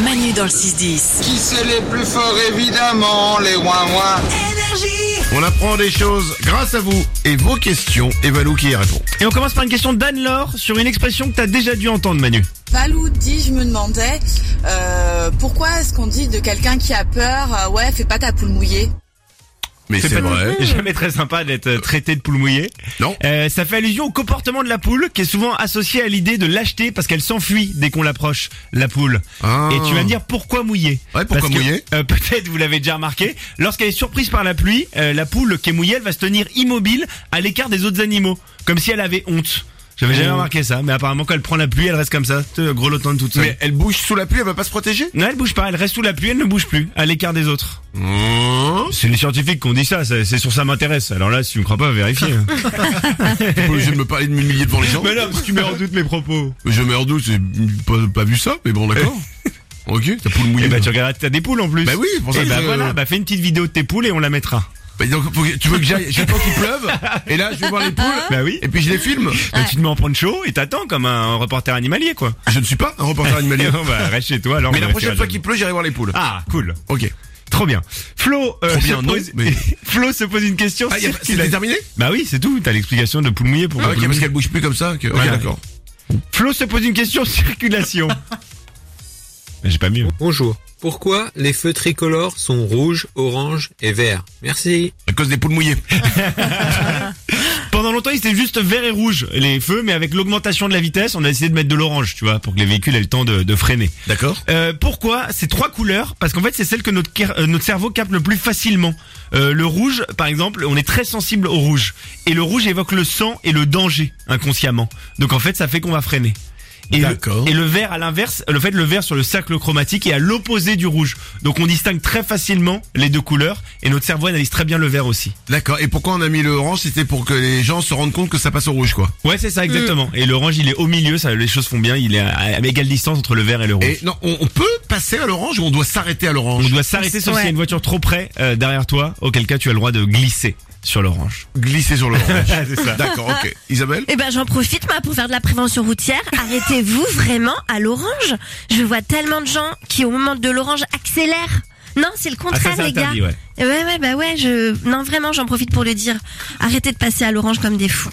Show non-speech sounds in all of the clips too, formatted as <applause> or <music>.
Manu dans le 6-10. Qui c'est les plus forts évidemment, les ouin-ouin On apprend des choses grâce à vous et vos questions et Valou qui y répond. Et on commence par une question d'Anne-Laure sur une expression que t'as déjà dû entendre Manu. Valou dit, je me demandais, euh, pourquoi est-ce qu'on dit de quelqu'un qui a peur, euh, ouais, fais pas ta poule mouillée? Mais c'est vrai. jamais très sympa d'être euh, traité de poule mouillée. Non. Euh, ça fait allusion au comportement de la poule qui est souvent associé à l'idée de l'acheter parce qu'elle s'enfuit dès qu'on l'approche, la poule. Ah. Et tu vas me dire pourquoi mouiller? Ouais, pourquoi Parce mouiller? euh, Peut-être vous l'avez déjà remarqué, lorsqu'elle est surprise par la pluie, euh, la poule qui est mouillée, elle va se tenir immobile à l'écart des autres animaux, comme si elle avait honte. J'avais jamais Oh. remarqué ça, mais apparemment quand elle prend la pluie, elle reste comme ça, te- grelottante toute seule. Mais elle bouge sous la pluie, elle va pas se protéger? Non, elle bouge pas, elle reste sous la pluie, elle ne bouge plus, à l'écart des autres. Mmh. C'est les scientifiques qui ont dit ça, c'est sur ça m'intéresse. Alors là, si tu me crois pas, vérifie. <laughs> T'es pas obligé de me parler de m'humilier devant les gens. mais non, parce que tu mets en doute mes propos. Je mets en doute, j'ai pas, pas vu ça, mais bon d'accord. <laughs> ok, ta poule mouillée. Et bah tu regarderas, t'as des poules en plus. Bah oui, pour ça Et bah je- voilà, bah fais une petite vidéo de tes poules et on la mettra. Bah, donc, faut que- tu veux que j'aille, j'attends qu'il pleuve, et là je vais voir les poules, Bah oui. et puis je les filme. Donc tu te mets en poncho et t'attends comme un reporter animalier quoi. Je ne suis pas un reporter animalier. Non, <laughs> bah reste chez toi alors. Mais la prochaine fois qu'il pleut, j'irai voir les poules. Ah cool, Ok. trop bien. Flo, euh, Trop bien, se non, pose... mais- <laughs> Flo se pose une question. Ah, c'est terminé Bah oui, c'est tout. T'as l'explication de poule mouillée pour. Ah, ok, parce qu'elle bouge plus comme ça. Que... Ok, Voilà. d'accord. Flo se pose une question circulation. Mais <laughs> J'ai pas mieux. Bonjour. Pourquoi les feux tricolores sont rouges, orange et verts? Merci. À cause des poules mouillées. <laughs> Pendant longtemps, ils étaient juste vert et rouge, les feux, mais avec l'augmentation de la vitesse, on a essayé de mettre de l'orange, tu vois, pour que les véhicules aient le temps de, de freiner. D'accord. Euh, pourquoi ces trois couleurs? Parce qu'en fait, c'est celle que notre, euh, notre cerveau capte le plus facilement. Euh, le rouge, par exemple, on est très sensible au rouge. Et le rouge évoque le sang et le danger, inconsciemment. Donc en fait, ça fait qu'on va freiner. Et le, D'accord. et le vert à l'inverse, le fait le vert sur le cercle chromatique est à l'opposé du rouge. Donc on distingue très facilement les deux couleurs et notre cerveau analyse très bien le vert aussi. D'accord. Et pourquoi on a mis le orange C'était pour que les gens se rendent compte que ça passe au rouge, quoi. Ouais, c'est ça exactement. Et l'orange, il est au milieu, ça les choses font bien, il est à, à égale distance entre le vert et le rouge. Et non, on, on peut passer à l'orange ou on doit s'arrêter à l'orange? On doit s'arrêter sauf s'il y a une voiture trop près euh, derrière toi, auquel cas tu as le droit de glisser sur l'orange. Glisser sur l'orange. <laughs> c'est ça. D'accord, ok. Isabelle Eh ben j'en profite moi pour faire de la prévention routière. <laughs> Arrêtez-vous vraiment à l'orange. Je vois tellement de gens qui au moment de l'orange accélèrent. Non, c'est le Ah, contraire ça, c'est les gars. interdit, ouais. Ouais ouais bah ouais, je non vraiment j'en profite pour le dire. Arrêtez de passer à l'orange comme des fous.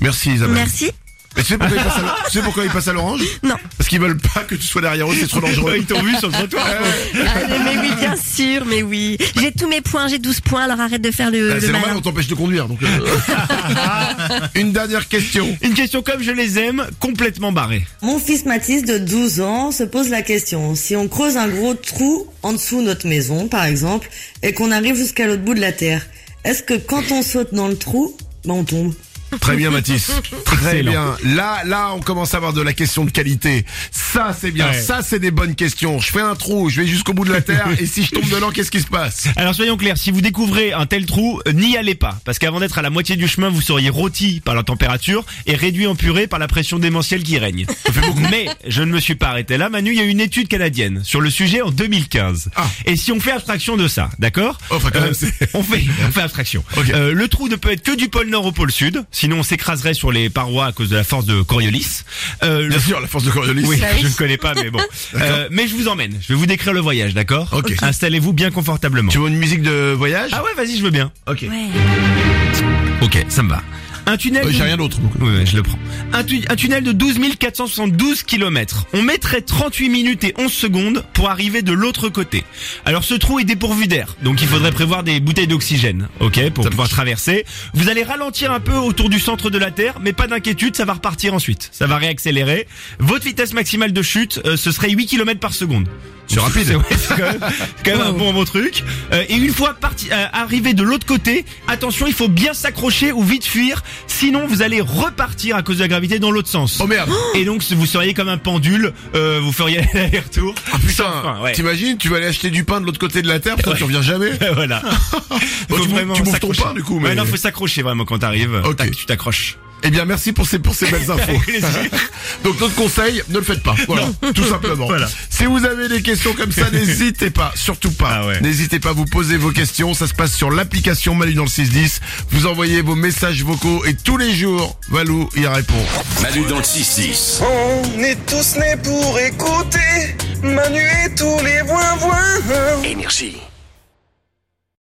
Merci Isabelle. Merci. Et tu sais pourquoi ils passent à l'orange Tu sais pourquoi ils passent à l'orange? Non. Parce qu'ils veulent pas que tu sois derrière eux, c'est trop dangereux. Ils t'ont vu sur le trottoir. Allez, mais oui, bien sûr, mais oui. J'ai tous mes points, j'ai 12 points, alors arrête de faire le, Ah, le c'est normal, on t'empêche de conduire. Donc, euh. <laughs> Une dernière question. Une question comme je les aime, complètement barrée. Mon fils Mathis de 12 ans se pose la question, si on creuse un gros trou en dessous de notre maison, par exemple, et qu'on arrive jusqu'à l'autre bout de la terre, est-ce que quand on saute dans le trou, ben on tombe? Très bien Mathis. Très bien. Là, là, on commence à avoir de la question de qualité. Ça, c'est bien. Ouais. Ça, c'est des bonnes questions. Je fais un trou, je vais jusqu'au bout de la terre, et si je tombe dedans, qu'est-ce qui se passe? Alors soyons clairs, si vous découvrez un tel trou, euh, n'y allez pas. Parce qu'avant d'être à la moitié du chemin, vous seriez rôti par la température et réduit en purée par la pression démentielle qui règne. Mais je ne me suis pas arrêté là, Manu, il y a une étude canadienne sur le sujet en 2015. Ah. Et si on fait abstraction de ça, d'accord? Oh, Enfin, quand même, c'est- on fait, <laughs> on fait abstraction. Ok. Euh, le trou ne peut être que du pôle nord au pôle sud, sinon on s'écraserait sur les parois à cause de la force de Coriolis. Euh, le Bien sûr, la force de Coriolis. oui, je ne connais pas, mais bon. <laughs> Euh, mais je vous emmène. Je vais vous décrire le voyage, d'accord Ok. Installez-vous bien confortablement. Tu veux une musique de voyage? Ah ouais, vas-y, je veux bien. Ok. Ouais. Ok, ça me va. Un tunnel. Euh, de- J'ai rien d'autre. donc. Je le prends. Un, tu- un tunnel de 12 472 km. On mettrait 38 minutes et 11 secondes pour arriver de l'autre côté. Alors ce trou est dépourvu d'air, donc il faudrait prévoir des bouteilles d'oxygène, ok, pour Ça pouvoir traverser. Vous allez ralentir un peu autour du centre de la Terre, mais pas d'inquiétude, ça va repartir ensuite. Ça va réaccélérer. Votre vitesse maximale de chute, euh, ce serait 8 km par seconde. C'est rapide. C'est ouais, c'est quand même, c'est quand même un bon bon truc. Euh, et une fois parti, euh, arrivé de l'autre côté, attention, il faut bien s'accrocher ou vite fuir, sinon vous allez repartir à cause de la gravité dans l'autre sens. Oh merde <gasps> Et donc vous seriez comme un pendule, euh, vous feriez <laughs> l'aller-retour. Ah putain, ouais. t'imagines, tu vas aller acheter du pain de l'autre côté de la terre, putain, tu reviens jamais <laughs> voilà. <laughs> Bon, tu bouffes- tu bouffes ton pain, du coup, mais- Ouais, non, faut s'accrocher vraiment quand t'arrives. Ok. Tac, tu t'accroches. Eh bien, merci pour ces, pour ces belles infos. <laughs> <laughs> Donc, notre conseil, ne le faites pas. Voilà. Tout simplement. Voilà. Si vous avez des questions comme ça, <laughs> n'hésitez pas. Surtout pas. Ah ouais. N'hésitez pas à vous poser vos questions. Ça se passe sur l'application Manu dans le 610. Vous envoyez vos messages vocaux et tous les jours, Valou y répond. Manu dans le 6-10. On est tous nés pour écouter Manu et tous les voix voix. Énergie.